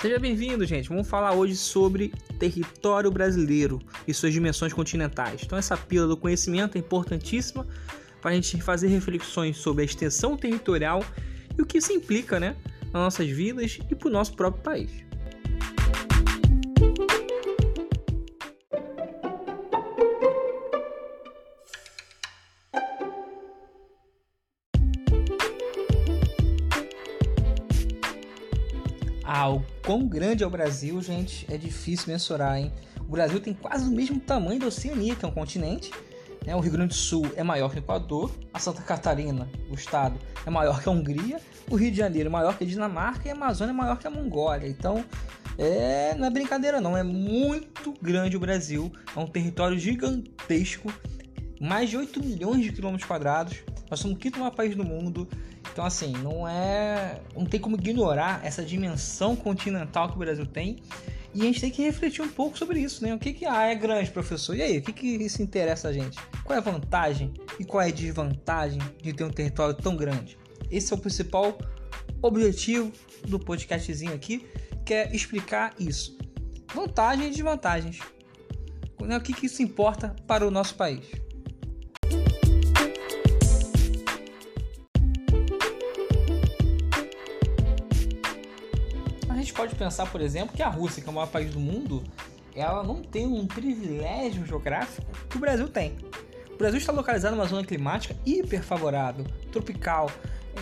Seja bem-vindo, gente. Vamos falar hoje sobre território brasileiro e suas dimensões continentais. Então, essa pílula do conhecimento é importantíssima para a gente fazer reflexões sobre a extensão territorial e o que isso implica né, nas nossas vidas e para o nosso próprio país. Ah, o quão grande é o Brasil, gente, é difícil mensurar, hein? O Brasil tem quase o mesmo tamanho da Oceania, que é um continente. Né? O Rio Grande do Sul é maior que o Equador, a Santa Catarina, o estado, é maior que a Hungria, o Rio de Janeiro é maior que a Dinamarca e a Amazônia é maior que a Mongólia. Então, é, não é brincadeira não, é muito grande o Brasil, é um território gigantesco, mais de 8 milhões de quilômetros quadrados. Nós somos o quinto maior país do mundo, então, assim, não é. Não tem como ignorar essa dimensão continental que o Brasil tem. E a gente tem que refletir um pouco sobre isso, né? O que, que ah, é grande, professor? E aí, o que, que isso interessa a gente? Qual é a vantagem e qual é a desvantagem de ter um território tão grande? Esse é o principal objetivo do podcastzinho aqui, que é explicar isso. Vantagens e desvantagens. Né? O que, que isso importa para o nosso país? Gente pode pensar, por exemplo, que a Rússia, que é o maior país do mundo, ela não tem um privilégio geográfico que o Brasil tem. O Brasil está localizado numa zona climática hiper favorável, tropical.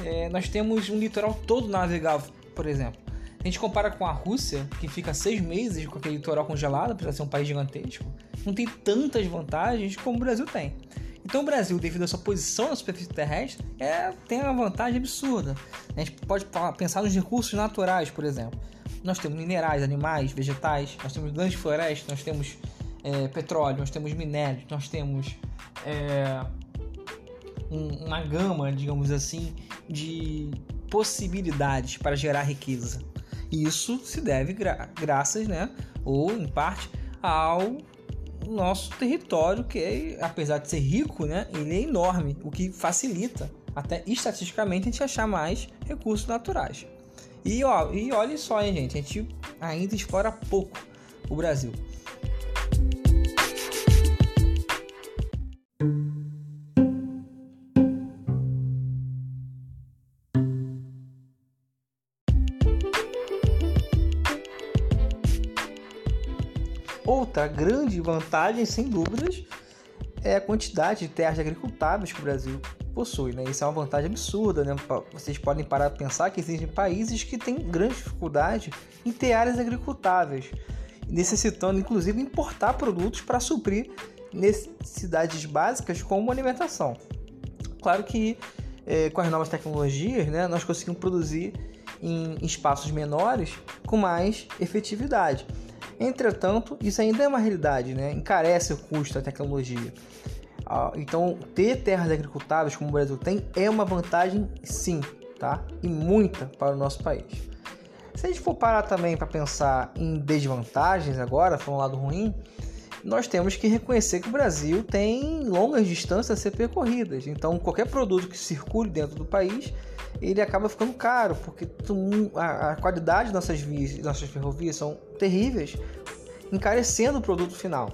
É, nós temos um litoral todo navegável, por exemplo. A gente compara com a Rússia, que fica seis meses com aquele litoral congelado, apesar de ser um país gigantesco, não tem tantas vantagens como o Brasil tem. Então o Brasil, devido à sua posição na superfície terrestre, é, tem uma vantagem absurda. A gente pode pensar nos recursos naturais, por exemplo nós temos minerais, animais, vegetais, nós temos grandes florestas, nós temos é, petróleo, nós temos minério, nós temos é, um, uma gama, digamos assim, de possibilidades para gerar riqueza. E isso se deve gra graças, né, ou em parte, ao nosso território que, é, apesar de ser rico, né, ele é enorme, o que facilita até estatisticamente a gente achar mais recursos naturais. E, ó, e olha só, hein, gente, a gente ainda explora pouco o Brasil. Outra grande vantagem, sem dúvidas, é a quantidade de terras agricultáveis que o Brasil possui, né? Isso é uma vantagem absurda, né? Vocês podem parar para pensar que existem países que têm grande dificuldade em ter áreas agricultáveis, necessitando inclusive importar produtos para suprir necessidades básicas como alimentação. Claro que é, com as novas tecnologias, né, nós conseguimos produzir em espaços menores com mais efetividade. Entretanto, isso ainda é uma realidade, né? encarece o custo da tecnologia. Ah, então, ter terras agricultáveis como o Brasil tem é uma vantagem, sim, tá? E muita para o nosso país. Se a gente for parar também para pensar em desvantagens agora, falando um lado ruim, nós temos que reconhecer que o Brasil tem longas distâncias a ser percorridas. Então, qualquer produto que circule dentro do país, ele acaba ficando caro, porque a qualidade das nossas vias, nossas ferrovias são terríveis, encarecendo o produto final.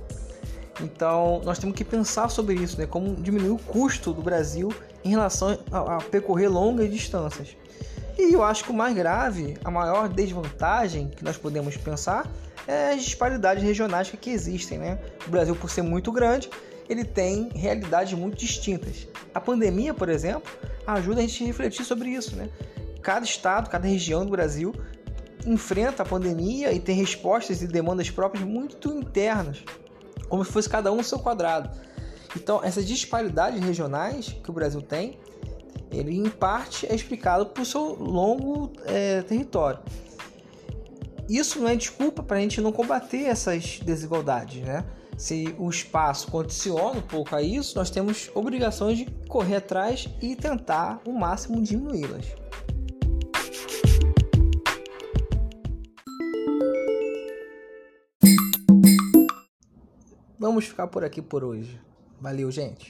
Então, nós temos que pensar sobre isso, né? Como diminuir o custo do Brasil em relação a, a percorrer longas distâncias. E eu acho que o mais grave, a maior desvantagem que nós podemos pensar é as disparidades regionais que existem, né? O Brasil, por ser muito grande, ele tem realidades muito distintas. A pandemia, por exemplo, ajuda a gente a refletir sobre isso, né? Cada estado, cada região do Brasil enfrenta a pandemia e tem respostas e demandas próprias muito internas como se fosse cada um o seu quadrado. Então, essas disparidades regionais que o Brasil tem, ele em parte é explicado por seu longo é, território. Isso não é desculpa para a gente não combater essas desigualdades, né? Se o espaço condiciona um pouco a isso, nós temos obrigações de correr atrás e tentar o máximo diminuí-las. Vamos ficar por aqui por hoje. Valeu, gente.